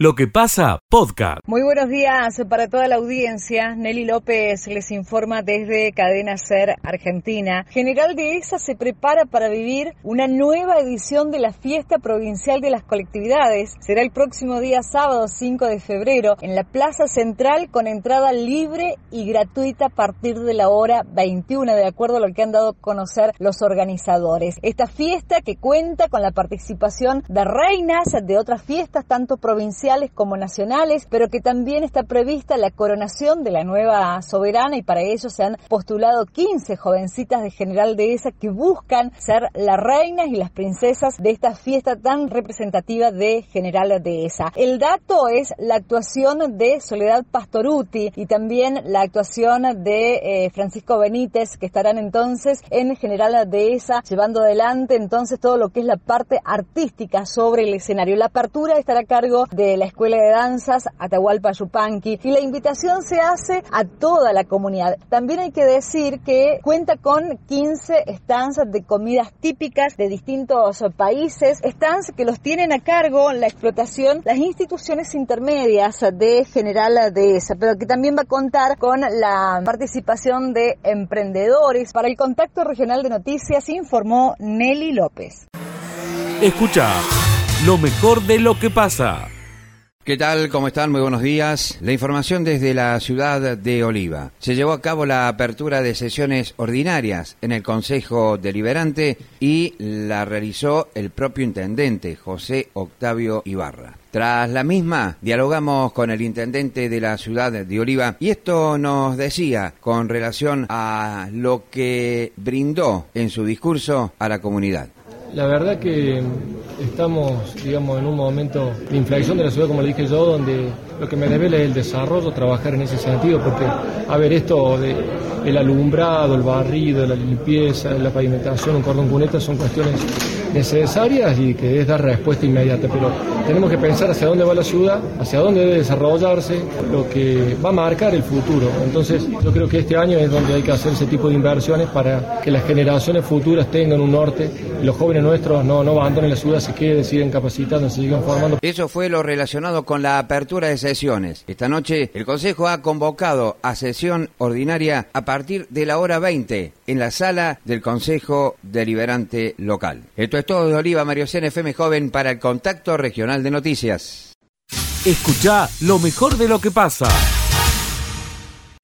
Lo que pasa, podcast. Muy buenos días para toda la audiencia. Nelly López les informa desde Cadena Ser Argentina. General Dehesa se prepara para vivir una nueva edición de la fiesta provincial de las colectividades. Será el próximo día sábado 5 de febrero en la Plaza Central con entrada libre y gratuita a partir de la hora 21, de acuerdo a lo que han dado a conocer los organizadores. Esta fiesta que cuenta con la participación de reinas de otras fiestas, tanto provinciales como nacionales, pero que también está prevista la coronación de la nueva soberana y para ello se han postulado 15 jovencitas de General Dehesa que buscan ser las reinas y las princesas de esta fiesta tan representativa de General Dehesa. El dato es la actuación de Soledad Pastoruti y también la actuación de eh, Francisco Benítez que estarán entonces en General Dehesa llevando adelante entonces todo lo que es la parte artística sobre el escenario. La apertura estará a cargo de la Escuela de Danzas Atahualpa Yupanqui y la invitación se hace a toda la comunidad. También hay que decir que cuenta con 15 stands de comidas típicas de distintos países, stands que los tienen a cargo la explotación las instituciones intermedias de General Dehesa, pero que también va a contar con la participación de emprendedores. Para el Contacto Regional de Noticias informó Nelly López. Escucha lo mejor de lo que pasa. ¿Qué tal? ¿Cómo están? Muy buenos días. La información desde la ciudad de Oliva. Se llevó a cabo la apertura de sesiones ordinarias en el Consejo Deliberante y la realizó el propio intendente, José Octavio Ibarra. Tras la misma, dialogamos con el intendente de la ciudad de Oliva y esto nos decía con relación a lo que brindó en su discurso a la comunidad. La verdad que estamos, digamos, en un momento de inflexión de la ciudad, como le dije yo, donde lo que me revela es el desarrollo, trabajar en ese sentido, porque, a ver, esto de el alumbrado, el barrido, la limpieza, la pavimentación, un cordón cuneta son cuestiones necesarias y que es dar respuesta inmediata, pero tenemos que pensar hacia dónde va la ciudad, hacia dónde debe desarrollarse, lo que va a marcar el futuro. Entonces, yo creo que este año es donde hay que hacer ese tipo de inversiones para que las generaciones futuras tengan un norte y los jóvenes nuestros no, no abandonen la ciudad, se queden, sigan capacitando, se sigan formando. Eso fue lo relacionado con la apertura de Esta noche el Consejo ha convocado a sesión ordinaria a partir de la hora 20 en la sala del Consejo Deliberante Local. Esto es todo de Oliva Mario FM Joven para el Contacto Regional de Noticias. Escucha lo mejor de lo que pasa.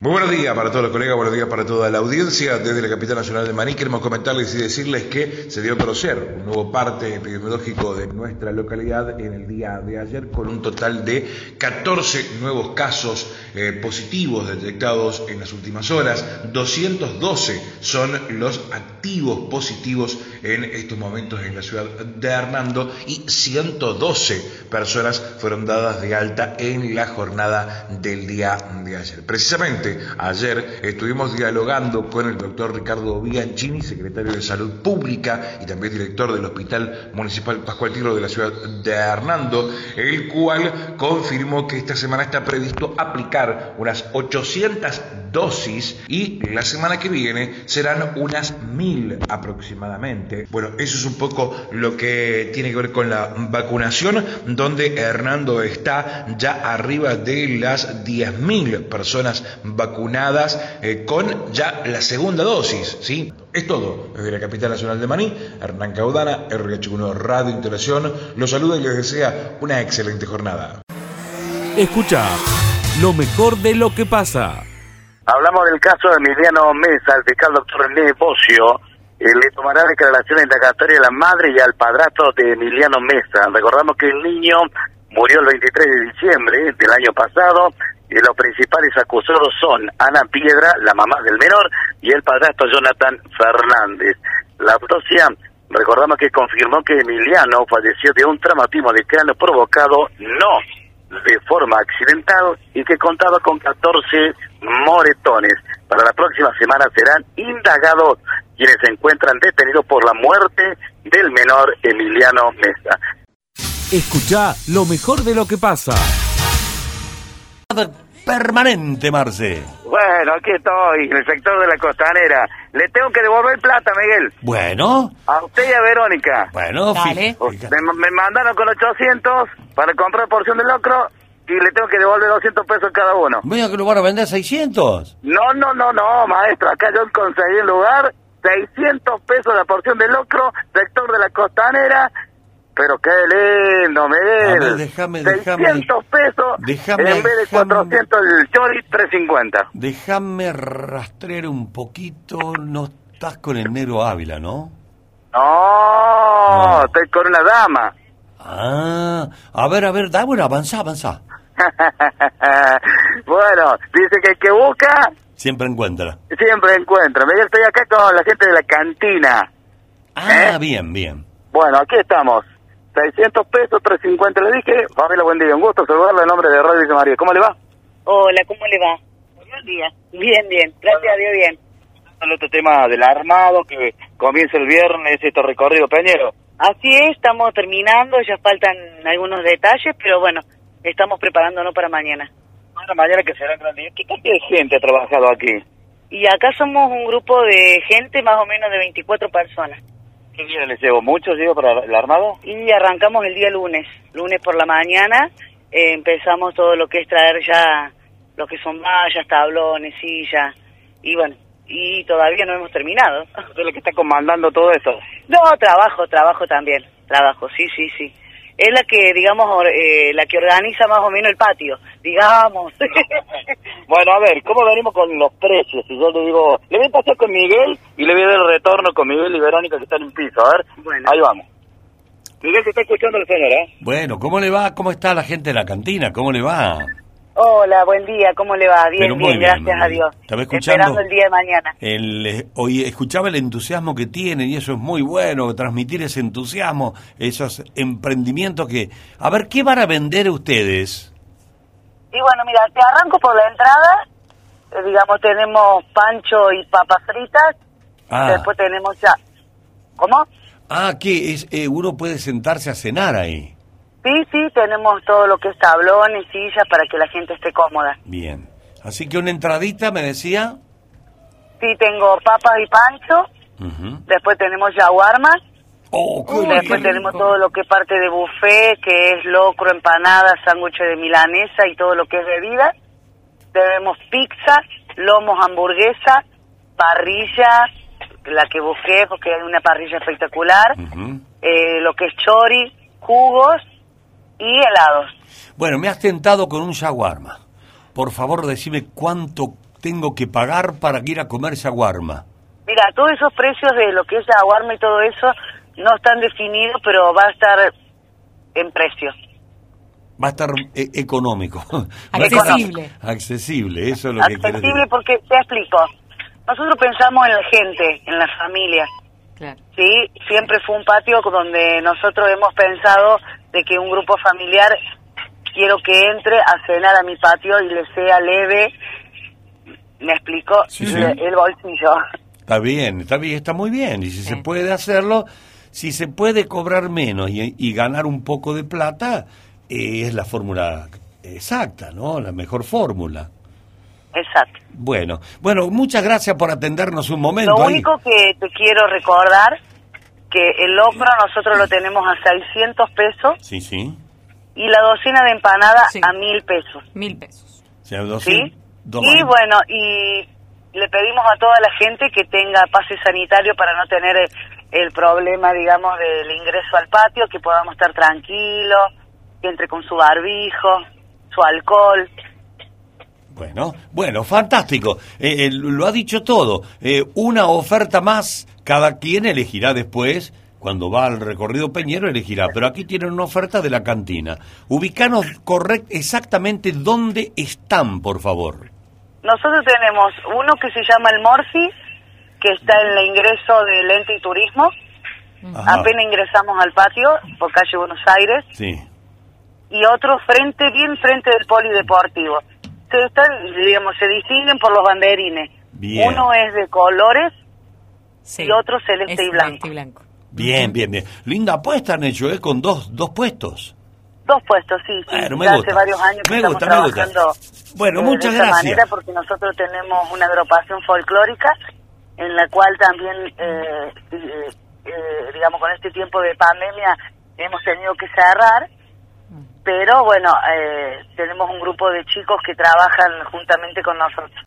Buenos días para todos los colegas, buenos días para toda la audiencia. Desde la capital nacional de Maní queremos comentarles y decirles que se dio a conocer un nuevo parte epidemiológico de nuestra localidad en el día de ayer con un total de 14 nuevos casos eh, positivos detectados en las últimas horas. 212 son los activos positivos en estos momentos en la ciudad de Hernando y 112 personas fueron dadas de alta en la jornada del día de ayer. Precisamente ayer estuvimos dialogando con el doctor Ricardo Bianchini, secretario de Salud Pública y también director del Hospital Municipal Pascual Tiro de la ciudad de Hernando, el cual confirmó que esta semana está previsto aplicar unas 800 dosis y la semana que viene serán unas mil aproximadamente. Bueno, eso es un poco lo que tiene que ver con la vacunación, donde Hernando está ya arriba de las 10.000 personas vacunadas eh, con ya la segunda dosis. ¿sí? Es todo. Desde la capital nacional de Maní, Hernán Caudana, RH1 Radio Interacción, los saluda y les desea una excelente jornada. Escucha lo mejor de lo que pasa. Hablamos del caso de Emiliano Mesa, el fiscal doctor René Bocio, eh, le tomará declaración indagatoria a la madre y al padrastro de Emiliano Mesa. Recordamos que el niño murió el 23 de diciembre del año pasado los principales acusados son Ana Piedra, la mamá del menor, y el padrastro Jonathan Fernández. La autopsia, recordamos que confirmó que Emiliano falleció de un traumatismo de cráneo provocado no de forma accidental y que contaba con 14 moretones. Para la próxima semana serán indagados quienes se encuentran detenidos por la muerte del menor Emiliano Mesa. Escucha lo mejor de lo que pasa. Permanente, Marce. Bueno, aquí estoy, en el sector de la costanera. Le tengo que devolver plata, Miguel. Bueno, A usted y a Verónica. bueno, Dale. Me, me mandaron con 800 para comprar porción de locro y le tengo que devolver 200 pesos cada uno. Mira que lo van a vender 600. No, no, no, no, maestro. Acá yo conseguí el lugar. 600 pesos la porción de locro, sector de la costanera. Pero qué lindo, Miguel. A ver, déjame, déjame. 600 pesos en vez de déjame. 400 el chori, 350. Déjame rastrear un poquito. No estás con el negro Ávila, ¿no? No, estoy con una dama. Ah, a ver, a ver, da, bueno, avanza, avanza. bueno, dice que el que busca Siempre encuentra. siempre encuentra. Miguel, estoy acá con la gente de la cantina. Ah, ¿Eh? bien, bien. Bueno, aquí estamos. 600 pesos, 350 le dije. Familia, buen día. Un gusto saludarle en nombre de Radio Villa María. ¿Cómo le va? Hola, ¿cómo le va? Buen día. Bien, bien. Gracias a Dios, bien. El otro tema del armado que comienza el viernes, este recorrido peñero. Así es, estamos terminando, ya faltan algunos detalles, pero bueno, estamos preparándonos para mañana. Una mañana que será grande. ¿Qué cantidad de gente ha trabajado aquí? Y acá somos un grupo de gente, más o menos de 24 personas. ¿Qué día les llevo? ¿Muchos llevo para el armado? Y arrancamos el día lunes. Lunes por la mañana eh, empezamos todo lo que es traer ya lo que son mallas, tablones, sillas. Y bueno, y todavía no hemos terminado. ¿Usted es la que está comandando todo esto? No, trabajo, trabajo también, trabajo, sí, sí, sí. Es la que, digamos, or- eh, la que organiza más o menos el patio, digamos. Bueno, a ver, ¿cómo venimos con los precios? Si yo le digo, le voy a pasar con Miguel y le voy a dar el retorno con Miguel y Verónica que están en piso. A ver, Bueno. ahí vamos. Miguel, se está escuchando el señor, ¿eh? Bueno, ¿cómo le va? ¿Cómo está la gente de la cantina? ¿Cómo le va? Hola, buen día, ¿cómo le va? Bien, bien, bien, gracias a. Dios. Estaba escuchando- Esperando el día de mañana. El, eh, hoy escuchaba el entusiasmo que tienen y eso es muy bueno, transmitir ese entusiasmo, esos emprendimientos que... A ver, ¿qué van a vender ustedes? Y bueno, mira, te arranco por la entrada. Eh, digamos, tenemos pancho y papas fritas. Ah, Después tenemos ya... ¿Cómo? ah que es, eh, uno puede sentarse a cenar ahí. Sí, sí, tenemos todo lo que es tablón y sillas para que la gente esté cómoda. Bien. Así que una entradita me decía... Sí, tengo papas y pancho. Después tenemos yaguarmas. Oh, qué Después tenemos todo lo que es parte de buffet, que es locro, empanadas, sándwiches de milanesa y todo lo que es bebida. Tenemos pizza, lomos, hamburguesa, parrilla, la que busqué porque hay una parrilla espectacular, eh, lo que es chori, jugos y helados. Bueno, me has tentado con un shawarma. Por favor, decime cuánto tengo que pagar para ir a comer shawarma. Mira, todos esos precios de lo que es yaguarma y todo eso no están definidos, pero va a estar en precio. Va a estar eh, económico. Accesible. Accesible, eso es lo que quieres Accesible porque, te explico, nosotros pensamos en la gente, en la familia. Claro. Sí, siempre fue un patio donde nosotros hemos pensado de que un grupo familiar quiero que entre a cenar a mi patio y le sea leve, me explico, Sí, sí. el, bolsillo. Está bien, está bien, está muy bien. Y si se puede hacerlo, si se puede cobrar menos y, y ganar un poco de plata, eh, es la fórmula exacta, ¿no? La mejor fórmula. Exacto. Bueno, bueno, muchas gracias por atendernos un momento. Lo ahí. único que te quiero recordar que el locro nosotros lo tenemos a 600 pesos Sí, sí. y la docena de empanada Sí. a 1000 pesos. Mil pesos. ¿Sí? 200, dos- Y bueno, y le pedimos a toda la gente que tenga pase sanitario para no tener el, el problema, digamos, del ingreso al patio, que podamos estar tranquilos, que entre con su barbijo, su alcohol. Bueno, bueno, fantástico. Eh, eh, lo ha dicho todo. Eh, una oferta más, cada quien elegirá después, cuando va al recorrido Peñero, elegirá. Pero aquí tienen una oferta de la cantina. Ubicanos correct, exactamente dónde están, por favor. Nosotros tenemos uno que se llama el Morphy, que está en el ingreso del ente y turismo. Ajá. Apenas ingresamos al patio, por calle Buenos Aires. Sí. y otro frente, bien frente del polideportivo. Se están, digamos, se distinguen por los banderines. Bien. Uno es de colores Sí. y otro celeste Es y blanco. celeste y blanco. Bien, bien, bien. Linda apuesta han hecho, ¿eh? Con dos, dos puestos. Dos puestos, sí, sí. Bueno, me ya gusta. hace varios años que Me estamos gusta, me gusta. trabajando Bueno, eh, muchas de esa gracias. manera porque nosotros tenemos una agrupación folclórica en la cual también, eh, eh, eh, digamos, con este tiempo de pandemia hemos tenido que cerrar, pero bueno, eh, tenemos un grupo de chicos que trabajan juntamente con nosotros.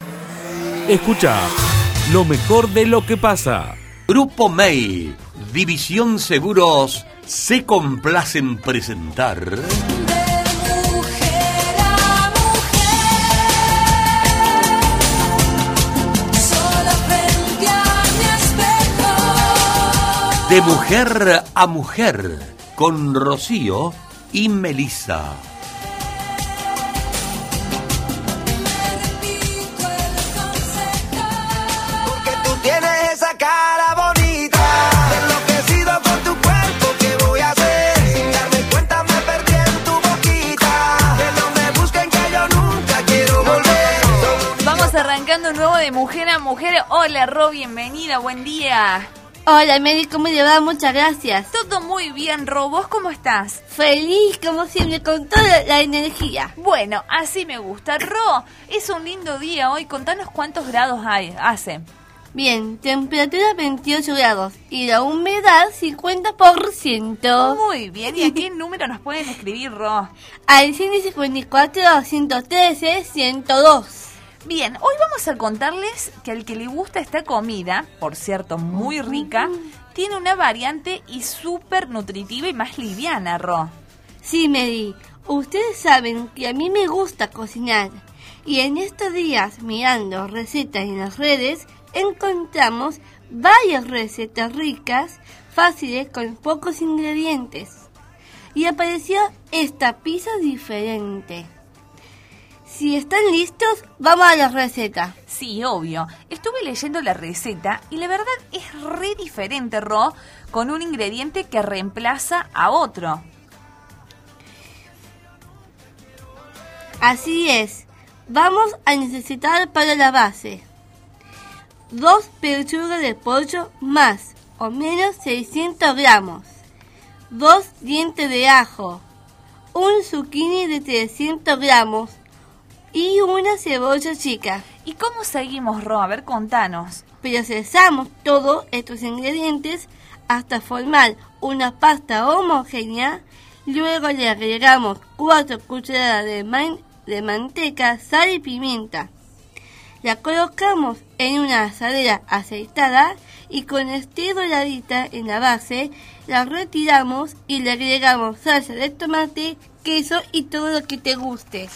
Escucha lo mejor de lo que pasa. Grupo May, División Seguros, se complace en presentar. De mujer a mujer, con Rocío y Melissa. Porque tú tienes esa cara bonita. Enloquecido con tu cuerpo, ¿qué voy a hacer? Sin darme cuenta me perdí en tu boquita. Que no me busquen que yo nunca quiero volver. Vamos arrancando un nuevo de mujer a mujer. Hola, Ro, bienvenida, buen día. Hola, Mary, ¿cómo le va? Muchas gracias. Todo muy bien, Ro. ¿Vos cómo estás? Feliz, como siempre, con toda la energía. Bueno, así me gusta. Ro, es un lindo día hoy. Contanos cuántos grados hay, hace. Bien, temperatura 28 grados y la humedad 50%. Muy bien. ¿Y a qué número nos pueden escribir, Ro? Al 154, 113, 102. Bien, hoy vamos a contarles que al que le gusta esta comida, por cierto, muy rica, tiene una variante y súper nutritiva y más liviana, Ro. Sí, Mary, ustedes saben que a mí me gusta cocinar. Y en estos días, mirando recetas en las redes, encontramos varias recetas ricas, fáciles, con pocos ingredientes. Y apareció esta pizza diferente. Si están listos, vamos a la receta. Sí, obvio. Estuve leyendo la receta y la verdad es re diferente, Ro, con un ingrediente que reemplaza a otro. Así es. Vamos a necesitar para la base dos pechugas de pollo más o menos 600 gramos, dos dientes de ajo, un zucchini de 300 gramos y una cebolla chica. ¿Y cómo seguimos, Ro? A ver, contanos. Procesamos todos estos ingredientes hasta formar una pasta homogénea. Luego le agregamos 4 cucharadas de, man- de manteca, sal y pimienta. La colocamos en una asadera aceitada y con este doradita en la base la retiramos y le agregamos salsa de tomate, queso y todo lo que te guste.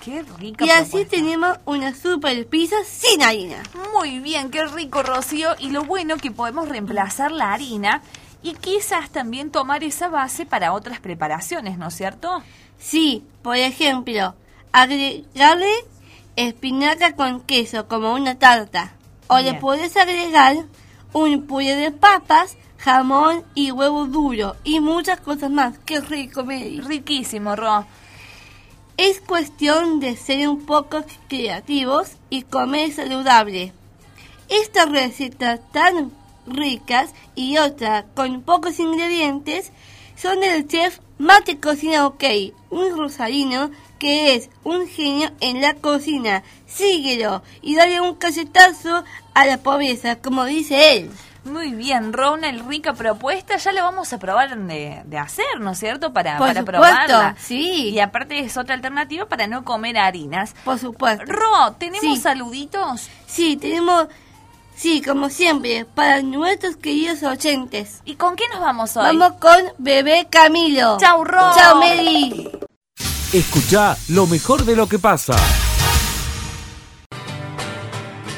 Qué rica. Y así propuesta. tenemos una super pizza sin harina. Muy bien, qué rico, Rocío. Y lo bueno que podemos reemplazar la harina y quizás también tomar esa base para otras preparaciones, ¿no es cierto? Sí, por ejemplo, agregarle espinaca con queso como una tarta. O le puedes agregar un puré de papas, jamón y huevo duro y muchas cosas más. Qué rico, Mary. Riquísimo, Ro. Es cuestión de ser un poco creativos y comer saludable. Estas recetas tan ricas y otras con pocos ingredientes son del chef Mate Cocina OK, un rosarino que es un genio en la cocina. Síguelo y dale un cachetazo a la pobreza, como dice él. Muy bien, Ro, una rica propuesta. Ya la vamos a probar de, de hacer, ¿no es cierto? Para, Por para supuesto, probarla. sí. Y aparte es otra alternativa para no comer harinas. Por supuesto. Ro, ¿tenemos Sí. saluditos? Sí, tenemos, sí, como siempre, para nuestros queridos oyentes. ¿Y con qué nos vamos hoy? Vamos con Bebé Camilo. Chau, Ro. Chau, Mary. Escucha lo mejor de lo que pasa.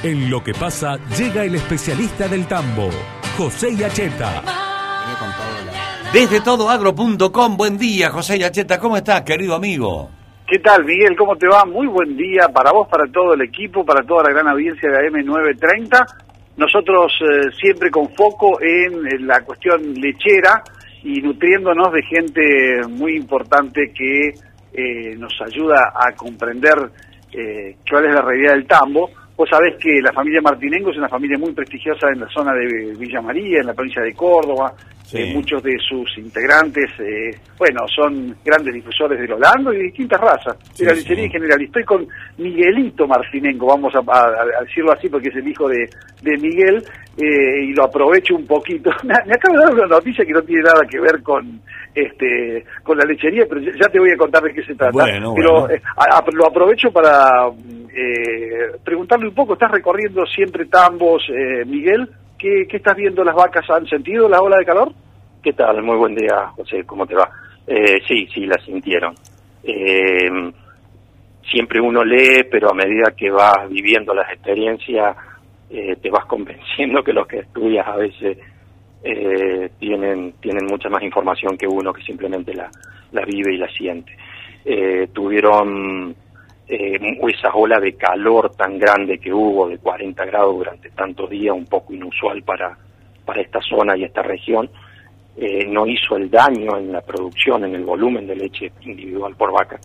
En lo que pasa llega el especialista del tambo, José Yacheta. Desde todoagro.com, buen día, José Yacheta, ¿cómo estás, querido amigo? ¿Qué tal, Miguel? ¿Cómo te va? Muy buen día para vos, para todo el equipo, para toda la gran audiencia de AM930. Nosotros eh, siempre con foco en, en la cuestión lechera y nutriéndonos de gente muy importante que eh, nos ayuda a comprender eh, cuál es la realidad del tambo. Vos sabés que la familia Martinengo es una familia muy prestigiosa en la zona de Villa María, en la provincia de Córdoba. Sí. Eh, muchos de sus integrantes, eh, bueno, son grandes difusores del Holando y de distintas razas. Sí, de la lechería sí. en general. Y estoy con Miguelito Martinengo, vamos a, a- a decirlo así porque es el hijo de, de Miguel, eh, y lo aprovecho un poquito. Me, me acabo de dar una noticia que no tiene nada que ver con este con la lechería, pero ya, ya te voy a contar de qué se trata. Bueno, pero bueno. eh, a- lo aprovecho para eh, preguntarle un poco, estás recorriendo siempre tambos, eh, Miguel, ¿qué, ¿qué estás viendo las vacas? ¿Han sentido la ola de calor? ¿Qué tal? Muy buen día, José. ¿Cómo te va? Eh, sí, sí, la sintieron. Eh, siempre uno lee, pero a medida que vas viviendo las experiencias, eh, te vas convenciendo que los que estudias a veces eh, tienen, tienen mucha más información que uno que simplemente la, la vive y la siente. Eh, tuvieron eh, esa ola de calor tan grande que hubo, de 40 grados durante tantos días, un poco inusual para, para esta zona y esta región, eh, no hizo el daño en la producción, en el volumen de leche individual por vaca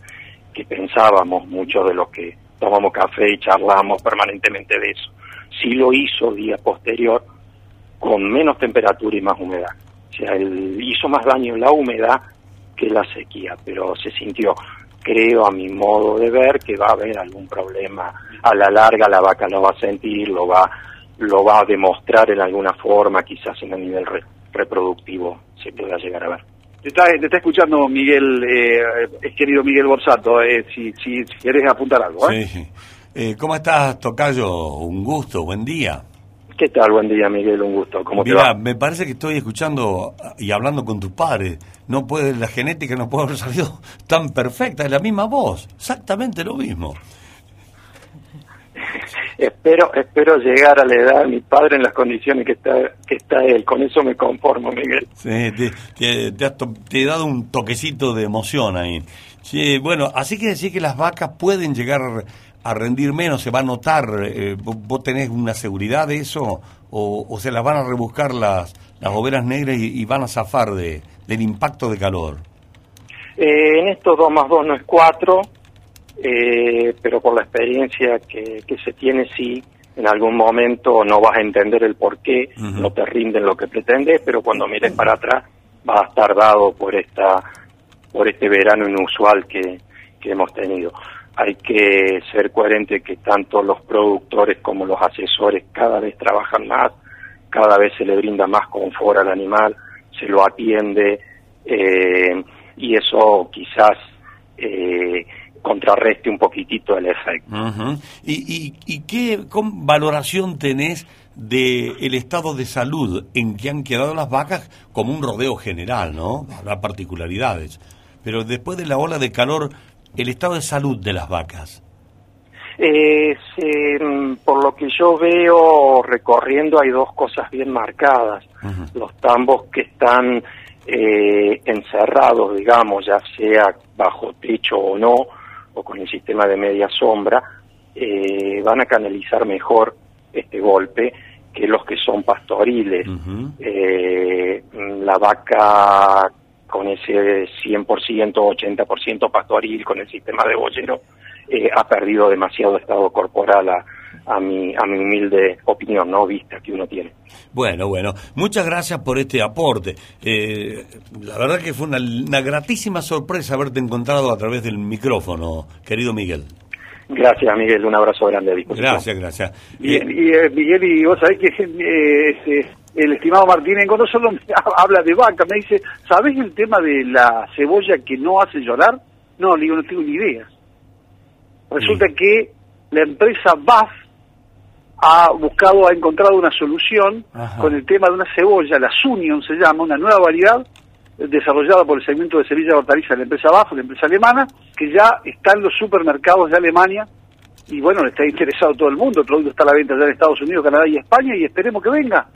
que pensábamos muchos de los que tomamos café y charlamos permanentemente de eso. Sí lo hizo día posterior con menos temperatura y más humedad. O sea, el- hizo más daño la humedad que la sequía, pero se sintió, creo a mi modo de ver, que va a haber algún problema. A la larga la vaca lo va a sentir, lo va, lo va a demostrar en alguna forma, quizás en el nivel re- reproductivo se pueda llegar a ver. Te está, te está escuchando Miguel, eh, querido Miguel Borsato, eh, si, si, si querés apuntar algo. ¿eh? Sí. Eh, ¿Cómo estás, Tocayo? Un gusto, buen día. ¿Qué tal? Buen día, Miguel, un gusto. ¿Cómo te Mira, va? me parece que estoy escuchando y hablando con tus padres. No puede, la genética no puede haber salido tan perfecta, es la misma voz, exactamente lo mismo. Espero, espero llegar a la edad de mi padre en las condiciones que está, que está él. Con eso me conformo, Miguel. Sí, te, te- te has to- te he dado un toquecito de emoción ahí. Sí, bueno, así que decir que las vacas pueden llegar a rendir menos, se va a notar. eh, ¿vos, tenés una seguridad de eso? ¿O, o se las van a rebuscar las, las ovejas negras y, y van a zafar de, del impacto de calor? Eh, en estos 2 más 2 no es 4, eh, pero por la experiencia que, que se tiene, sí, en algún momento no vas a entender el por qué, no te rinden lo que pretendes, pero cuando mires para atrás vas a estar dado por esta por este verano inusual que, que hemos tenido. Hay que ser coherente que tanto los productores como los asesores cada vez trabajan más, cada vez se le brinda más confort al animal, se lo atiende eh, y eso quizás eh, contrarreste un poquitito el efecto. ¿Y, y, y qué valoración tenés del estado de salud en que han quedado las vacas como un rodeo general, ¿no? Habrá particularidades. Pero después de la ola de calor, el estado de salud de las vacas. Eh, se- por lo que yo veo recorriendo hay dos cosas bien marcadas. Los tambos que están eh, encerrados, digamos, ya sea bajo techo o no, o con el sistema de media sombra, eh, van a canalizar mejor este golpe que los que son pastoriles. Eh, mm, la vaca con ese 100%, 80% pastoril, con el sistema de bollero, eh, ha perdido demasiado estado corporal a, a, mi, a mi humilde opinión, ¿no? Vista que uno tiene. Bueno, bueno, muchas gracias por este aporte. Eh, la verdad que fue una gratísima sorpresa haberte encontrado a través del micrófono, querido Miguel. Gracias, Miguel, un abrazo grande a. Gracias, gracias. Y, y, eh, Miguel, y vos sabés que eh, este, el estimado Martínez no solo me habla de vaca, me dice, ¿sabés el tema de la cebolla que no hace llorar? No, le digo, no tengo ni idea. Resulta que la empresa BAF ha buscado, ha encontrado una solución Ajá. con el tema de una cebolla, la Sunion se llama, una nueva variedad eh, desarrollada por el segmento de Sevilla Hortaliza de la empresa BAF, la empresa alemana, que ya está en los supermercados de Alemania y bueno, le está interesado todo el mundo, el producto está a la venta ya en Estados Unidos, Canadá y España y esperemos que venga.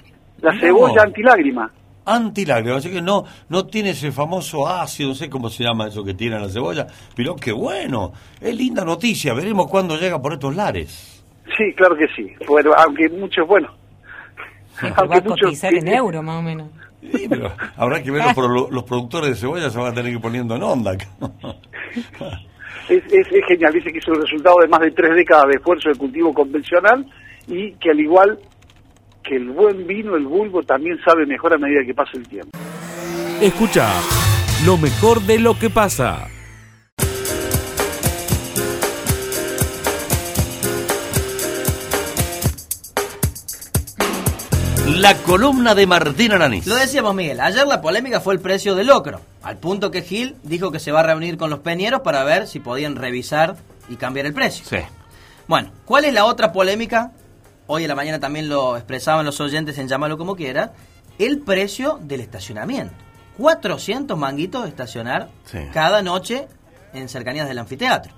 La cebolla antilágrima. Antilágrima, así que no, no tiene ese famoso ácido, no sé cómo se llama eso que tiene la cebolla, pero qué bueno, es linda noticia, veremos cuándo llega por estos lares. Sí, claro que sí. Bueno, aunque muchos, bueno. Va a cotizar en euro, más o menos. Sí, pero habrá que ver los, pro- los productores de cebolla se van a tener que ir poniendo en onda. es, es, es genial. Dice que es el resultado de más de tres décadas de esfuerzo de cultivo convencional y que al igual que el buen vino, el bulbo también sabe mejor a medida que pasa el tiempo. Escucha lo mejor de lo que pasa. Columna de Martín Aranís. Lo decíamos, Miguel. Ayer la polémica fue el precio del locro. Al punto que Gil dijo que se va a reunir con los peñeros para ver si podían revisar y cambiar el precio. Sí. Bueno, ¿cuál es la otra polémica? Hoy en la mañana también lo expresaban los oyentes en llamarlo como quiera. El precio del estacionamiento. 400 manguitos de estacionar Sí. cada noche en cercanías del anfiteatro.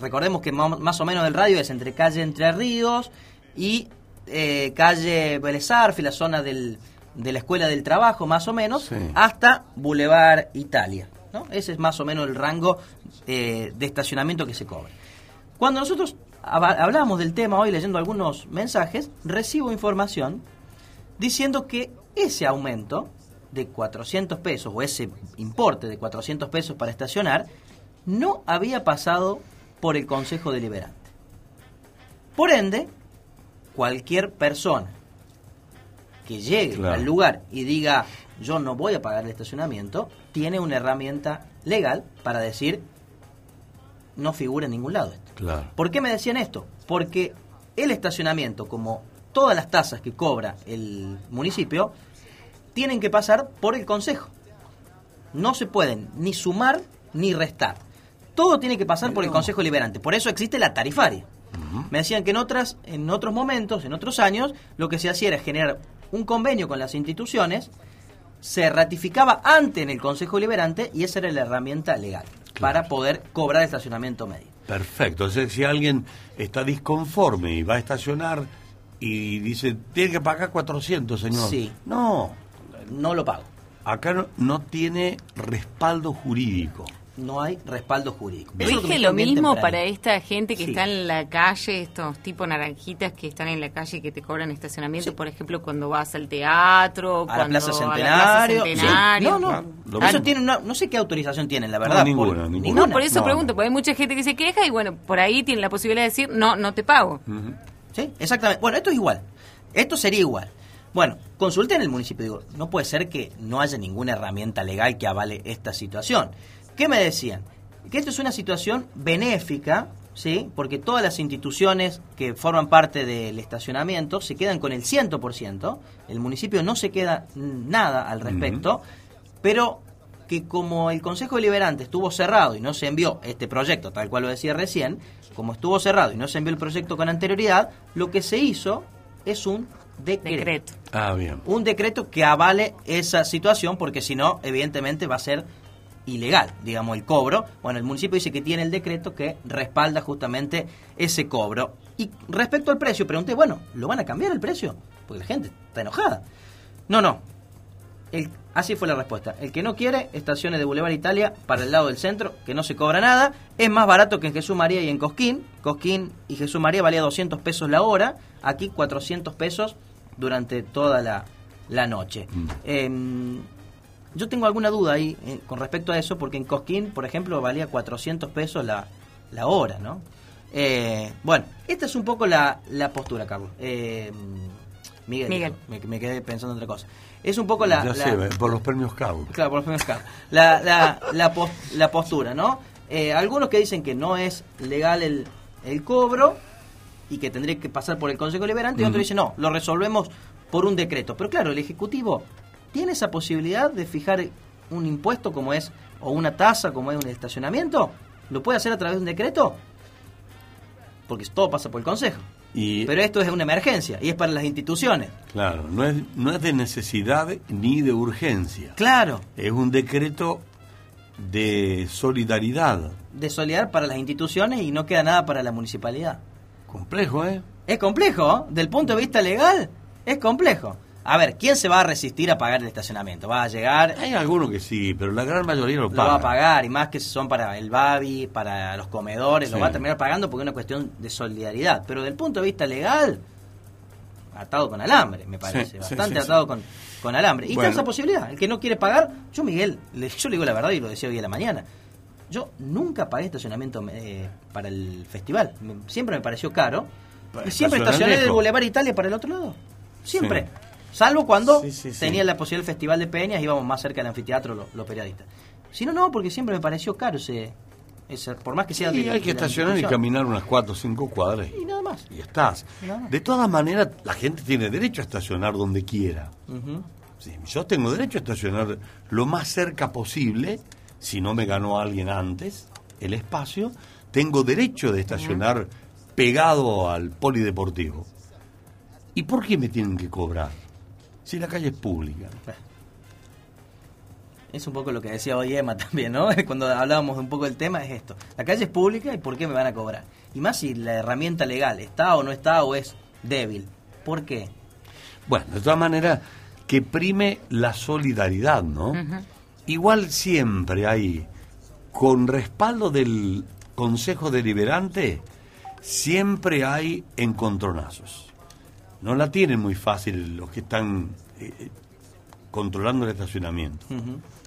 Recordemos que más más o menos el radio es entre calle Entre Ríos y eh, calle Vélez la zona del, de la Escuela del Trabajo, más o menos, Sí. hasta Boulevard Italia. ¿no? Ese es más o menos el rango eh, de estacionamiento que se cobra. Cuando nosotros hab- hablábamos del tema hoy leyendo algunos mensajes, recibo información diciendo que ese aumento de 400 pesos o ese importe de 400 pesos para estacionar no había pasado por el Consejo Deliberante. Por ende, cualquier persona que llegue Claro. al lugar y diga yo no voy a pagar el estacionamiento, tiene una herramienta legal para decir no figura en ningún lado esto. Claro. ¿Por qué me decían esto? Porque el estacionamiento, como todas las tasas que cobra el municipio, tienen que pasar por el consejo. No se pueden ni sumar ni restar. Todo tiene que pasar por el Consejo Liberante. Por eso existe la tarifaria. Me decían que en otras, en otros momentos, en otros años, lo que se hacía era generar un convenio con las instituciones, se ratificaba antes en el Consejo Liberante y esa era la herramienta legal para poder cobrar estacionamiento medio. Perfecto. Sea, si alguien está disconforme y va a estacionar y dice, tiene que pagar 400, señor. Sí. No. No lo pago. Acá no, no tiene respaldo jurídico. No hay respaldo jurídico. Eso Rige lo mismo temprano. para esta gente que Sí. está en la calle, estos tipo naranjitas que están en la calle y que te cobran estacionamiento, por ejemplo, cuando vas al teatro, a la cuando a la Centenario. Plaza Sí. Centenario. No, no. Lo Eso mismo. tiene una, no sé qué autorización tienen, la No, verdad. ninguna, por- ninguna. No, por eso No, pregunto, porque hay mucha gente que se queja y bueno, por ahí tienen la posibilidad de decir, no, no te pago. Sí, exactamente. Bueno, esto es igual. Esto sería igual. Bueno, consulten el municipio. Digo, no puede ser que no haya ninguna herramienta legal que avale esta situación. ¿Qué me decían? Que esto es una situación benéfica, ¿sí? Porque todas las instituciones que forman parte del estacionamiento se quedan con el 100%. El municipio no se queda nada al respecto. Pero que como el Consejo Deliberante estuvo cerrado y no se envió este proyecto, tal cual lo decía recién, como estuvo cerrado y no se envió el proyecto con anterioridad, lo que se hizo es un decreto. Decreto. Ah, bien. Un decreto que avale esa situación, porque si no, evidentemente va a ser ilegal, digamos, el cobro. Bueno, el municipio dice que tiene el decreto que respalda justamente ese cobro. Y respecto al precio, pregunté, bueno, ¿lo van a cambiar el precio? Porque la gente está enojada. No, no. El- así fue la respuesta. El que no quiere, estaciones de Boulevard Italia para el lado del centro, que no se cobra nada. Es más barato que en Jesús María y en Cosquín. Cosquín y Jesús María valía 200 pesos la hora. Aquí 400 pesos durante toda la, la noche. Em, yo tengo alguna duda ahí eh, con respecto a eso, porque en Cosquín, por ejemplo, valía 400 pesos la, la hora, ¿no? Eh, bueno, esta es un poco la, la postura, Carlos. Eh, Miguel, Miguel. Me, me quedé pensando en otra cosa. Es un poco la... ya la- sé, eh, por los premios CAU. Claro, por los premios CAP. La, la, la, pos- la postura, ¿no? Eh, algunos que dicen que no es legal el, el cobro y que tendría que pasar por el Consejo Liberante, y otros dicen, no, lo resolvemos por un decreto. Pero claro, el Ejecutivo tiene esa posibilidad de fijar un impuesto como es, o una tasa como es un estacionamiento. ¿Lo puede hacer a través de un decreto? Porque todo pasa por el Consejo. Y, Pero esto es una emergencia y es para las instituciones. claro, no es, no es de necesidad ni de urgencia. Claro. Es un decreto de solidaridad. De solidaridad para las instituciones y no queda nada para la municipalidad. Complejo, ¿eh? Es complejo, ¿eh? del punto de vista legal, es complejo. A ver, ¿quién se va a resistir a pagar el estacionamiento? Va a llegar, Hay algunos que sí, pero la gran mayoría lo lo va paga. a pagar, y más que son para el Babi, para los comedores, lo va a terminar pagando porque es una cuestión de solidaridad. Pero del punto de vista legal, atado con alambre, me parece, Sí, bastante sí, atado. Con, con alambre. Y Bueno. está esa posibilidad, el que no quiere pagar, yo Miguel, le- yo le digo la verdad y lo decía hoy a la mañana, Yo nunca pagué estacionamiento eh, para el festival. Me- siempre me pareció caro. Y siempre estacioné del. Boulevard Italia para el otro lado. Siempre. Salvo cuando Sí, sí, sí. tenía la posibilidad del Festival de Peñas, íbamos más cerca del anfiteatro los, los periodistas. Si no, no, porque siempre me pareció caro ese... ese por más que sea... Y hay que estacionar y caminar unas 4 o 5 cuadras Y nada más. y estás. Más. De todas maneras, la gente tiene derecho a estacionar donde quiera. Sí, yo tengo derecho a estacionar lo más cerca posible, si no me ganó alguien antes el espacio, tengo derecho de estacionar pegado al polideportivo. ¿Y por qué me tienen que cobrar? Si la calle es pública. Es un poco lo que decía hoy Emma también, ¿no? Cuando hablábamos un poco del tema, es esto. La calle es pública y ¿por qué me van a cobrar? Y más si la herramienta legal está o no está o es débil. ¿Por qué? Bueno, de todas maneras, que prime la solidaridad, ¿no? Igual siempre hay, con respaldo del Consejo Deliberante, siempre hay encontronazos. No la tienen muy fácil los que están eh, eh, controlando el estacionamiento.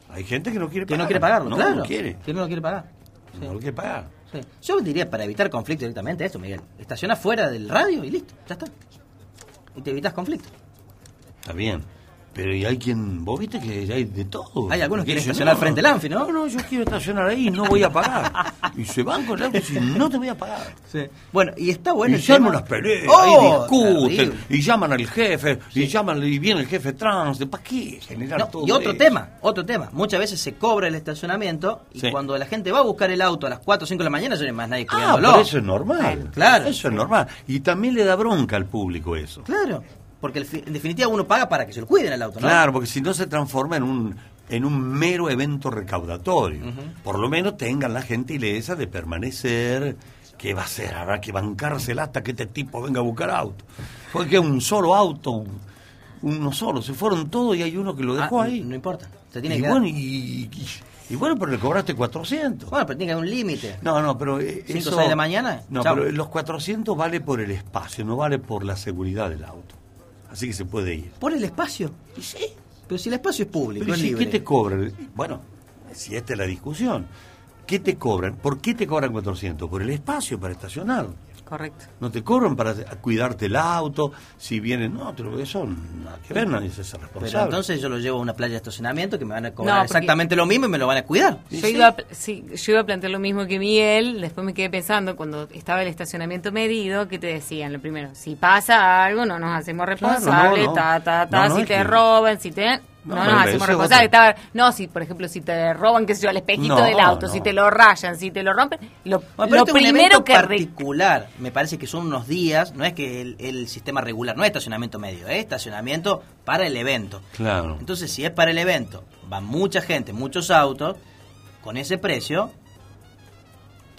Hay gente que no quiere Que no pagar. quiere pagarlo, no, claro. No quiere. Que no lo quiere pagar. No lo quiere pagar. Sí. Yo diría para evitar conflicto directamente esto, Miguel. Estaciona fuera del radio y listo, ya está. Y te evitas conflicto. Está bien. Pero y hay quien, vos viste que hay de todo. Hay algunos que quieren estacionar frente al Anfi, ¿no? No, no, yo quiero estacionar ahí, no voy a pagar. y se van con el auto y dicen, no te voy a pagar. Sí. Bueno, y está bueno y el tema- unas peleas, ¡Oh! y discuten, terrible. y llaman al jefe, y llaman y viene el jefe trans, ¿para qué generar No, todo y otro eso? tema, otro tema. Muchas veces se cobra el estacionamiento y Sí. cuando la gente va a buscar el auto a las 4 o 5 de la mañana, ya no hay más nadie Ah, cuidándolo. pero eso es normal. Claro. Eso es normal. Y también le da bronca al público eso. Claro. Porque el en definitiva uno paga para que se lo cuiden el auto, ¿no? Claro, porque si no se transforma en un en un mero evento recaudatorio. Por lo menos tengan la gentileza de permanecer. ¿Qué va a hacer? Habrá que bancársela hasta que este tipo venga a buscar auto. Porque un solo auto, un- uno solo, se fueron todos y hay uno que lo dejó Ah, ahí. No importa. Se tiene y, que bueno, y, y- y bueno, pero le cobraste 400. Bueno, pero tiene que haber un límite. No, no, pero eh, eso... de la mañana, No, chau. pero los 400 vale por el espacio, no vale por la seguridad del auto. Así que se puede ir. Por el espacio. sí. Pero si el espacio es público, Pero es si, libre. ¿qué te cobran? Bueno, si esta es la discusión. ¿Qué te cobran? ¿Por qué te cobran 400? Por el espacio para estacionar. Correcto. No te cobran para cuidarte el auto, si vienen, no, te lo que son, nada que ver, nadie se hace responsable. Pero entonces yo lo llevo a una playa de estacionamiento que me van a cobrar No, exactamente lo mismo y me lo van a cuidar. Yo, iba a, sí, yo iba a plantear lo mismo que Miguel, después me quedé pensando cuando estaba el estacionamiento medido, que te decían, lo primero, si pasa algo no nos hacemos responsables, no. ta, ta, ta, No, no, si te que- roban, si te... No, No, eso hacemos es responsables. no, si por ejemplo si te roban, qué sé yo, el espejito No, del auto, no. si te lo rayan, si te lo rompen, lo, Bueno, pero lo este es un primero evento que... re- particular, me parece que son unos días, no es que el, el sistema regular, no es estacionamiento medio, es estacionamiento para el evento. Claro. Entonces, si es para el evento, va mucha gente, muchos autos, con ese precio,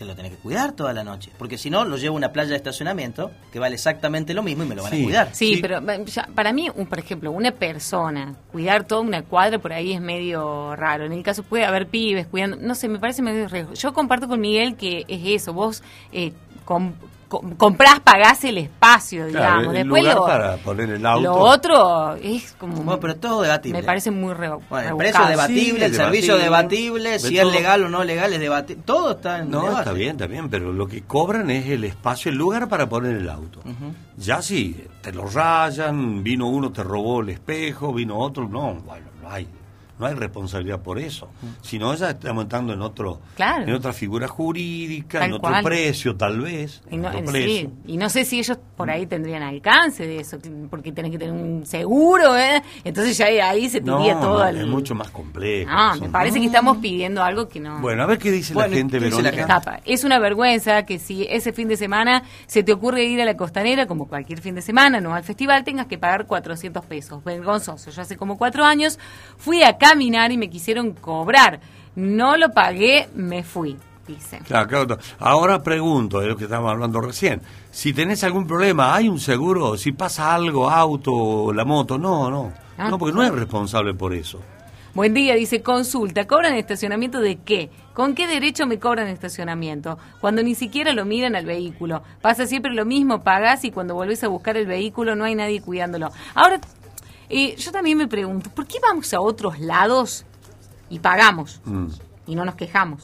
te lo tenés que cuidar toda la noche. Porque si no, lo llevo a una playa de estacionamiento que vale exactamente lo mismo y me lo van Sí. a cuidar. Sí, pero eh, ya, para mí, un, por ejemplo, una persona, cuidar toda una cuadra por ahí es medio raro. En el caso puede haber pibes cuidando, no sé, me parece medio riesgo. Yo comparto con Miguel que es eso, vos eh, comprás, pagás el espacio, Claro, digamos. el Después lugar lo, para poner el auto. lo otro es como... Bueno, pero todo debatible. Me parece muy re, Bueno, el precio es debatible, Sí, el servicio es debatible. debatible, De si es legal o no legal es debatible. Todo está en No, debate. está bien, está bien, pero lo que cobran es el espacio, el lugar para poner el auto. Ya si te lo rayan, vino uno, te robó el espejo, vino otro, no, bueno, no hay, no hay responsabilidad por eso. Si no, ya estamos entrando en otro, Claro. en otra figura jurídica, Tal en otro cual. precio, tal vez. Y no, otro sí, precio. y no sé si ellos por ahí tendrían alcance de eso, porque tenés que tener un seguro, ¿eh? Entonces ya ahí, se No, iría todo no, el... es mucho más complejo. Eso, me ¿no? parece que estamos pidiendo algo que no... Bueno, a ver qué dice Bueno, la gente, ¿qué dice la Verónica. Es una vergüenza que si ese fin de semana se te ocurre ir a la costanera, como cualquier fin de semana, no al festival, tengas que pagar 400 pesos. Vergonzoso. Yo hace como cuatro años fui a caminar y me quisieron cobrar. No lo pagué, me fui, dice. Claro, claro. Ahora pregunto, de lo que estábamos hablando recién. Si tenés algún problema, ¿hay un seguro? Si pasa algo, auto, la moto, no, no. Ah. No, porque no es responsable por eso. Buen día, dice, consulta, ¿cobran estacionamiento de qué? ¿Con qué derecho me cobran estacionamiento? Cuando ni siquiera lo miran al vehículo. Pasa siempre lo mismo, pagás y cuando volvés a buscar el vehículo no hay nadie cuidándolo. Ahora, eh, yo también me pregunto, ¿por qué vamos a otros lados y pagamos Mm, y no nos quejamos?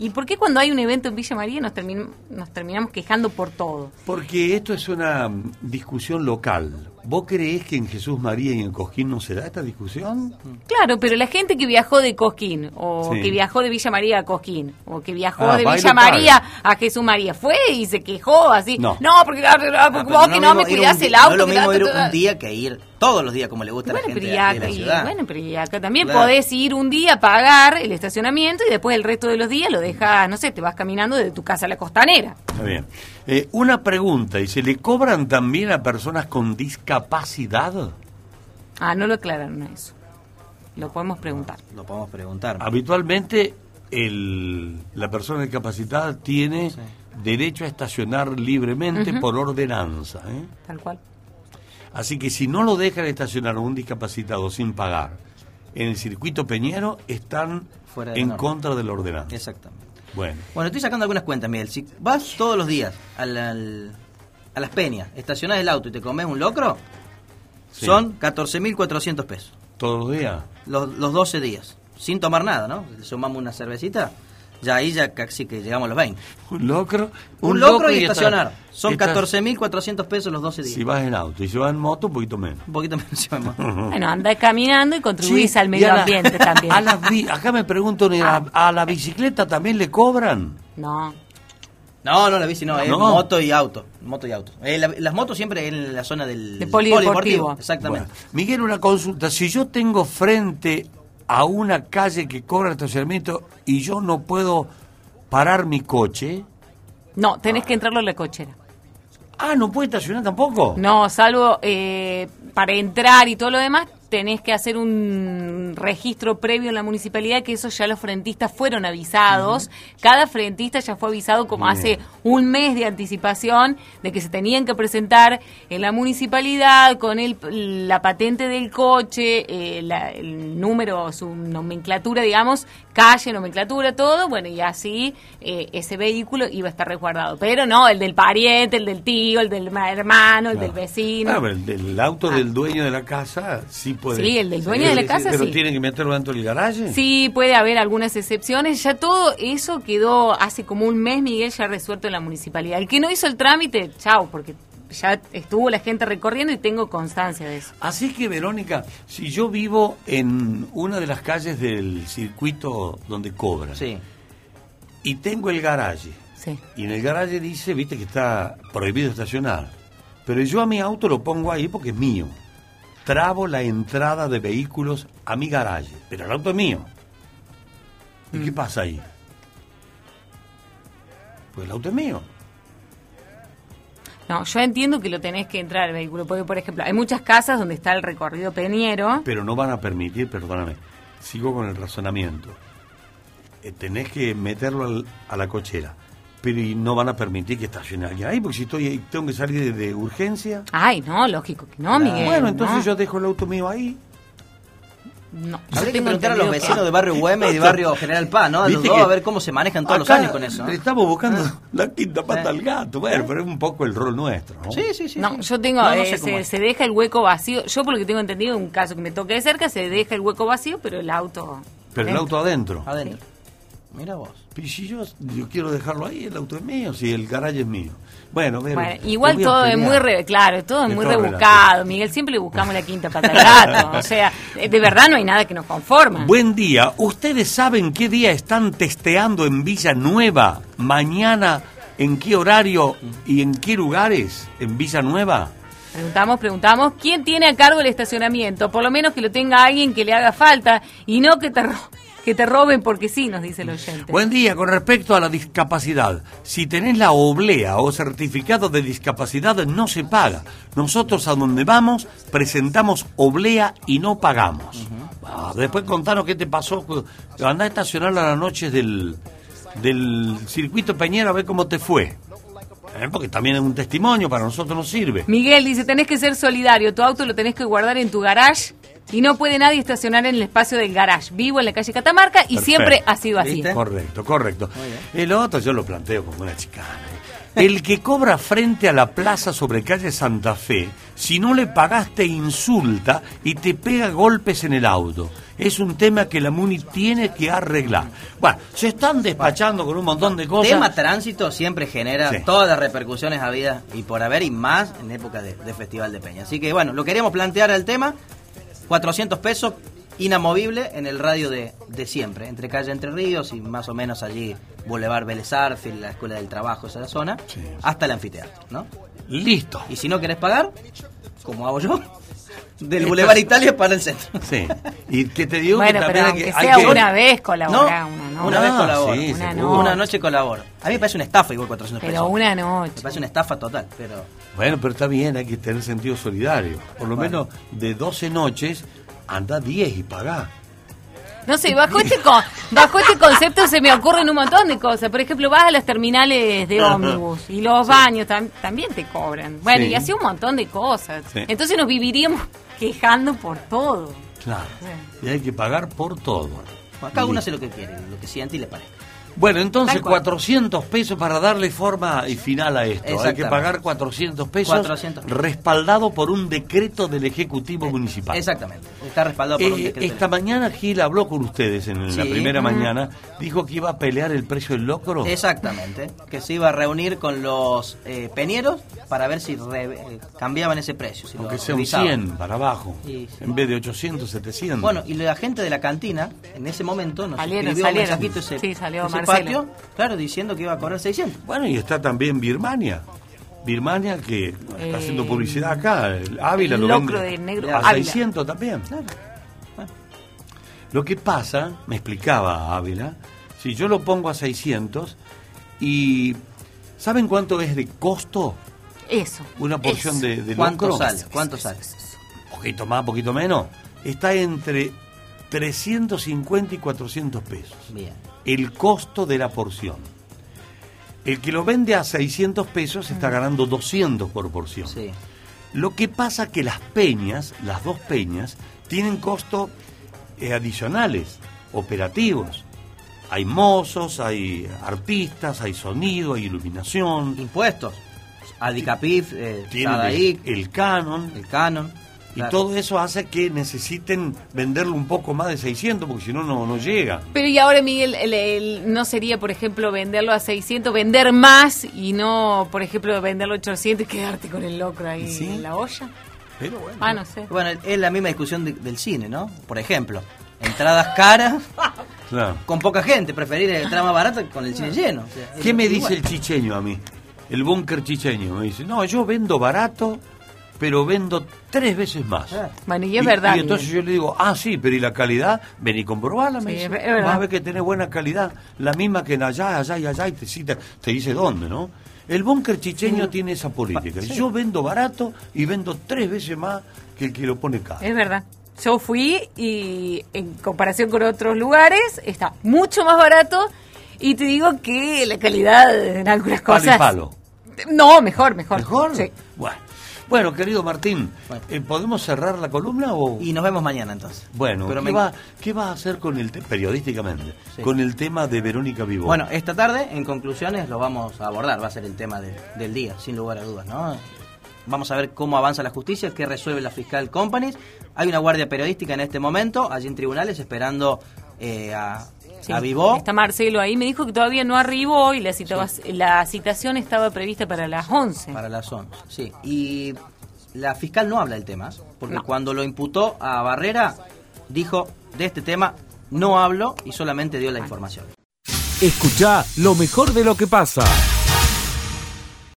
¿Y por qué cuando hay un evento en Villa María nos, termin- nos terminamos quejando por todo? Porque esto es una mm, discusión local. ¿Vos creés que en Jesús María y en Cosquín no se da esta discusión? Claro, pero la gente que viajó de Cosquín, o Sí. que viajó de Villa María a Cosquín, o que viajó Ah, de Villa. María a Jesús María, fue y se quejó así. No. porque, ah, porque Ah, vos pero que no me un el auto. No es lo mismo ir un día que ir todos los días como le gusta a la Bueno, gente pero de, la acá, y- ciudad. bueno, pero y acá también Claro. podés ir un día a pagar el estacionamiento y después el resto de los días lo dejas, no sé, te vas caminando de tu casa a la costanera. Está bien. Eh, una pregunta, ¿y se le cobran también a personas con discapacidad? Ah, no lo aclararon a eso. Lo podemos preguntar. Lo podemos preguntar. Habitualmente el, la persona discapacitada tiene derecho a estacionar libremente por ordenanza. ¿eh? Tal cual. Así que si no lo dejan estacionar a un discapacitado sin pagar en el circuito Peñero, están Fuera en norma. contra de la ordenanza. Exactamente. Bueno, Bueno, estoy sacando algunas cuentas, Miguel. Si vas todos los días al- al- a las peñas, estacionás el auto y te comes un locro, Sí. son 14.400 pesos. todos los días. Los, los 12 días. Sin tomar nada, ¿no? Le sumamos una cervecita, ya ahí ya casi que llegamos a los 20. Un locro. Un, locro y está- estacionar. Son está- 14.400 pesos los 12 días. Si vas en auto y si vas en moto, un poquito menos. Un poquito menos. si vamos. Bueno, anda caminando y contribuís Sí, al medio a la- ambiente también. a las bi- acá me pregunto, ¿a, a la bicicleta también le cobran? No. No, no, la bici no, es No. moto y auto. Moto y auto. Eh, la- las motos siempre en la zona del De polideportivo. Exactamente. Bueno, Miguel, una consulta. Si yo tengo frente a una calle que cobra estacionamiento y yo no puedo parar mi coche, No, tenés que entrarlo en la cochera. ah, no puede estacionar tampoco. No, salvo eh, para entrar y todo lo demás, tenés que hacer un registro previo en la municipalidad, que eso ya los frentistas fueron avisados. Cada frentista ya fue avisado como Bien. hace un mes de anticipación de que se tenían que presentar en la municipalidad con el, la patente del coche, eh, la- el número, su nomenclatura, digamos, calle, nomenclatura, todo, bueno, y así eh, ese vehículo iba a estar resguardado. Pero no, el del pariente, el del tío, el del ma- hermano, el del vecino. Ah, pero el, auto del dueño de la casa sí puede. Sí, el del dueño de la casa Pero sí. tiene que meterlo dentro del garaje. Sí, puede haber algunas excepciones. Ya todo eso quedó hace como un mes, Miguel, ya resuelto en la municipalidad. El que no hizo el trámite, chao, porque ya estuvo la gente recorriendo y tengo constancia de eso. Así que, Verónica, si yo vivo en una de las calles del circuito donde cobran y tengo el garaje, Sí. y en el garaje dice, viste, que está prohibido estacionar, pero yo a mi auto lo pongo ahí porque es mío. Trabo la entrada de vehículos a mi garaje, pero el auto es mío. ¿Y Mm. qué pasa ahí? Pues el auto es mío. No, yo entiendo que lo tenés que entrar al vehículo, porque, por ejemplo, hay muchas casas donde está el recorrido peñero. Pero no van a permitir, perdóname, sigo con el razonamiento. Eh, tenés que meterlo al- a la cochera, pero y no van a permitir que estacione alguien ahí, porque si estoy ahí, tengo que salir de, de urgencia. Ay, no, lógico que no, Miguel. Bueno, entonces no. yo dejo el auto mío ahí. No, Habría que preguntar a los vecinos de barrio Güemes y de barrio General Paz, ¿no? A los Viste dos, que a ver cómo se manejan todos los años con eso. ¿no? le Estamos buscando la quinta pata al gato, bueno, pero es un poco el rol nuestro, ¿no? Sí, sí, sí. No, sí. yo tengo, No, no eh, sé se, se deja el hueco vacío. Yo por lo que tengo entendido, en un caso que me toque de cerca, se deja el hueco vacío, pero el auto... Pero el adentro. auto adentro. Adentro. Mira vos. Y si yo, yo quiero dejarlo ahí, el auto es mío, si el garaje es mío. Bueno, Vero, Bueno, igual todo es muy, re- claro, todo es muy rebuscado. Miguel, siempre le buscamos la quinta pata al gato. O sea, de verdad no hay nada que nos conforma. Buen día. ¿Ustedes saben qué día están testeando en Villa Nueva? Mañana, ¿en qué horario y en qué lugares en Villa Nueva? Preguntamos, preguntamos, ¿quién tiene a cargo el estacionamiento? Por lo menos que lo tenga alguien que le haga falta y no que te, ro- que te roben porque sí, nos dice el oyente. Buen día. Con respecto a la discapacidad, si tenés la oblea o certificado de discapacidad, no se paga. Nosotros a donde vamos presentamos oblea y no pagamos. Ah, después contanos qué te pasó. Andá a estacionar a las noches del, del circuito Peñero a ver cómo te fue. Eh, Porque también es un testimonio, para nosotros nos sirve. Miguel dice, tenés que ser solidario, tu auto lo tenés que guardar en tu garage Y no puede nadie estacionar en el espacio del garage. Vivo en la calle Catamarca y Perfecto. siempre ha sido así. Correcto, correcto. El otro yo lo planteo como una chicana. El que cobra frente a la plaza sobre calle Santa Fe, si no le pagaste insulta y te pega golpes en el auto. Es un tema que la MUNI tiene que arreglar. Bueno, se están despachando con un montón de cosas. tema tránsito siempre genera Sí. todas las repercusiones habidas y por haber y más en época de, de Festival de Peña. Así que bueno, lo queríamos plantear el tema. 400 pesos inamovible en el radio de, de siempre, entre calle Entre Ríos y más o menos allí Boulevard Vélez Arfield, la Escuela del Trabajo, esa zona, hasta el anfiteatro, ¿no? Listo. Y si no querés pagar, como hago yo, del Boulevard Italia para el centro. Sí. Y que te digo Bueno, que pero también aunque hay sea que- una vez colabora, No, una noche. Una vez colaboro. sí, una, noche. una noche colaboro. A mí me parece una estafa igual 400 Pero pesos. una noche. Me parece una estafa total, pero... Bueno, pero está bien, hay que tener sentido solidario. Por lo menos de 12 noches, anda 10 y pagá. No sé, bajo este, co- bajo este concepto se me ocurren un montón de cosas. Por ejemplo, vas a las terminales de ómnibus y los baños tam- también te cobran. Bueno, Sí. y así un montón de cosas. Sí. Entonces nos viviríamos quejando por todo. Claro. Y hay que pagar por todo. Cada uno hace lo que quiere, lo que siente y le parezca. Bueno, entonces Tal cual. 400 pesos para darle forma y final a esto. Hay que pagar 400 pesos 400. respaldado por un decreto del Ejecutivo Municipal. Exactamente. Está respaldado por un Eh, decreto. esta mañana Gil habló con ustedes en la primera Mm. mañana. Dijo que iba a pelear el precio del locro. Exactamente. Que se iba a reunir con los eh, peñeros para ver si re- eh, cambiaban ese precio. Si lo Aunque sea un revisaban. 100 para abajo. Sí, sí. En vez de 800, 700. Bueno, y la gente de la cantina, en ese momento, nos Salieron, escribió salieron. un mensajito ese, Sí, salió ese Marcelo. Patio, claro, diciendo que iba a cobrar 600. Bueno, y está también Birmania. Birmania que está Eh, haciendo publicidad acá. El Ávila el lo vende de negro a Ávila. 600 también. Lo que pasa, me explicaba Ávila, si yo lo pongo a 600 y ¿saben cuánto es de costo Eso. una porción eso. de, de ¿Cuánto locro? sale? ¿Cuánto sale? Poquito más, poquito menos. Está entre 350 y 400 pesos. Bien. El costo de la porción. El que lo vende a 600 pesos está ganando 200 por porción. Sí. Lo que pasa que las peñas, las dos peñas, tienen costos eh, adicionales, operativos. Hay mozos, hay artistas, hay sonido, hay iluminación. Impuestos. Adicapif, eh, Tienen el canon. el canon. Y Claro. todo eso hace que necesiten venderlo un poco más de 600 porque si no, no no llega. Pero y ahora, Miguel, el- el- ¿no sería, por ejemplo, venderlo a 600, vender más y no, por ejemplo, venderlo a 800 y quedarte con el locro ahí Sí. en la olla? Pero bueno. Ah, no sé. Bueno, es la misma discusión de- del cine, ¿no? Por ejemplo, entradas caras Claro. con poca gente, preferir entrar más barato con el cine lleno. O sea, es ¿Qué me igual. dice el chicheño a mí? El búnker chicheño me dice, no, yo vendo barato, pero vendo tres veces más. Bueno, y es verdad. Y entonces yo le digo, ah, sí, pero ¿y la calidad? Ven y comprobarla, me Sí, dice. es. Vas a ver que tenés buena calidad, la misma que en allá, allá y allá, y te, cita, te dice dónde, ¿no? El búnker chicheño tiene esa política. Sí. Yo vendo barato y vendo tres veces más que el que lo pone caro. Es verdad. Yo fui y en comparación con otros lugares está mucho más barato y te digo que la calidad en algunas Palo cosas... y palo. No, mejor, mejor. ¿Mejor? Sí. Bueno. Bueno, querido Martín, eh, ¿podemos cerrar la columna o...? Y nos vemos mañana entonces. Bueno, Pero ¿qué, me- va, ¿qué va a hacer con el te- periodísticamente Sí. con el tema de Verónica Vivo? Bueno, esta tarde, en conclusiones, lo vamos a abordar, va a ser el tema de- del día, sin lugar a dudas, ¿no? Vamos a ver cómo avanza la justicia, qué resuelve la fiscal Companies. Hay una guardia periodística en este momento, allí en tribunales, esperando eh, a, Sí, a Vivó. Está Marcelo ahí. Me dijo que todavía no arribó y la, citaba- la citación estaba prevista para las 11. Para las 11, sí. Y la fiscal no habla del tema, porque cuando lo imputó a Barrera, dijo, de este tema no hablo y solamente dio la información. Escucha lo mejor de lo que pasa.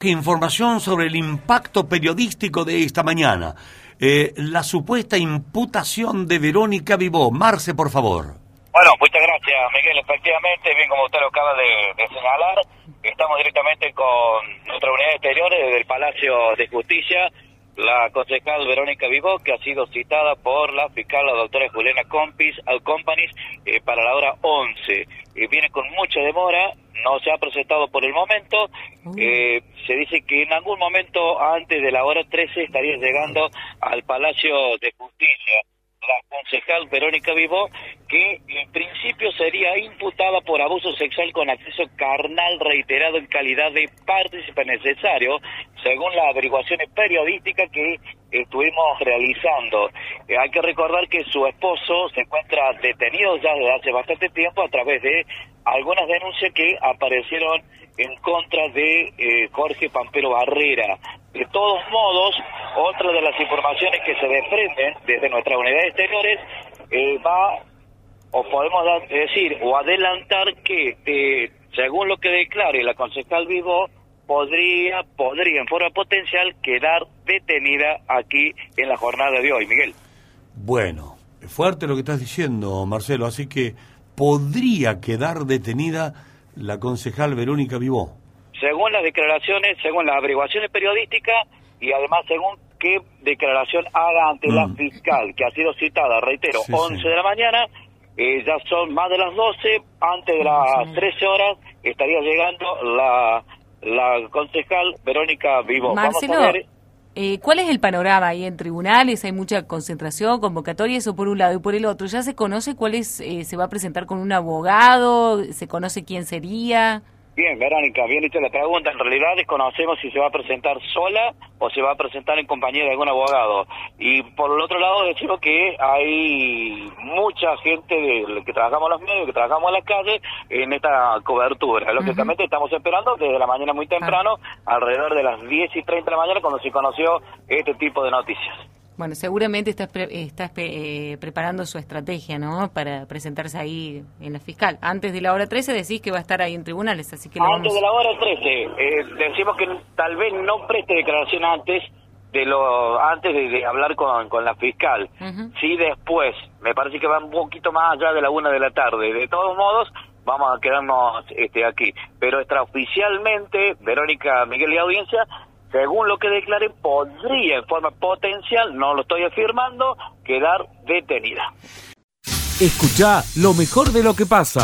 Información sobre el impacto periodístico de esta mañana. Eh, la supuesta imputación de Verónica Vivó. Marce, por favor. Bueno, muchas gracias, Miguel. Efectivamente, bien como usted lo acaba de, de señalar, estamos directamente con nuestra unidad exterior desde el Palacio de Justicia, la concejal Verónica Vivó, que ha sido citada por la fiscal, la doctora Juliana Compis, al Companies, eh, para la hora 11. Eh, viene con mucha demora, no se ha presentado por el momento. Eh, se dice que en algún momento antes de la hora 13 estaría llegando al Palacio de Justicia la concejal Verónica Vivó, que en principio sería imputada por abuso sexual con acceso carnal reiterado en calidad de partícipe necesario, según las averiguaciones periodísticas que estuvimos realizando. Eh, hay que recordar que su esposo se encuentra detenido ya desde hace bastante tiempo a través de algunas denuncias que aparecieron en contra de eh, Jorge Pampero Barrera. De todos modos, otra de las informaciones que se desprenden desde nuestras unidades exteriores eh, va, o podemos decir, o adelantar que, eh, según lo que declare la concejal Vivo, podría, podría en forma potencial quedar detenida aquí en la jornada de hoy. Miguel. Bueno, es fuerte lo que estás diciendo, Marcelo, así que podría quedar detenida la concejal Verónica Vivó. según las declaraciones, según las averiguaciones periodísticas y además según qué declaración haga ante la fiscal, que ha sido citada, reitero, Mm. Sí, 11 sí. de la mañana, eh, ya son más de las 12, antes de las 13 horas estaría llegando la, la concejal Verónica Vivo. Marcelo, Vamos a ver, eh, ¿cuál es el panorama ahí en tribunales? ¿Hay mucha concentración, convocatoria, eso por un lado y por el otro? ¿Ya se conoce cuál es, eh, se va a presentar con un abogado? ¿Se conoce quién sería? Bien, Verónica, bien hecha la pregunta. En realidad desconocemos si se va a presentar sola o se va a presentar en compañía de algún abogado. Y por el otro lado decimos que hay mucha gente de, que trabajamos en los medios, que trabajamos en las calles, en esta cobertura. Lógicamente estamos esperando desde la mañana muy temprano, alrededor de las 10 y 30 de la mañana, cuando se conoció este tipo de noticias. Bueno, seguramente estás, pre- estás pe- eh, preparando su estrategia, ¿no? Para presentarse ahí en la fiscal. Antes de la hora 13 decís que va a estar ahí en tribunales, así que Antes vamos... de la hora 13, eh, decimos que tal vez no preste declaración antes de lo antes de, de hablar con, con la fiscal. Ujú. Sí, después. Me parece que va un poquito más allá de la una de la tarde. De todos modos, vamos a quedarnos este, aquí. Pero extraoficialmente, Verónica Miguel y Audiencia, según lo que declare, podría en forma potencial, no lo estoy afirmando, quedar detenida. Escucha lo mejor de lo que pasa.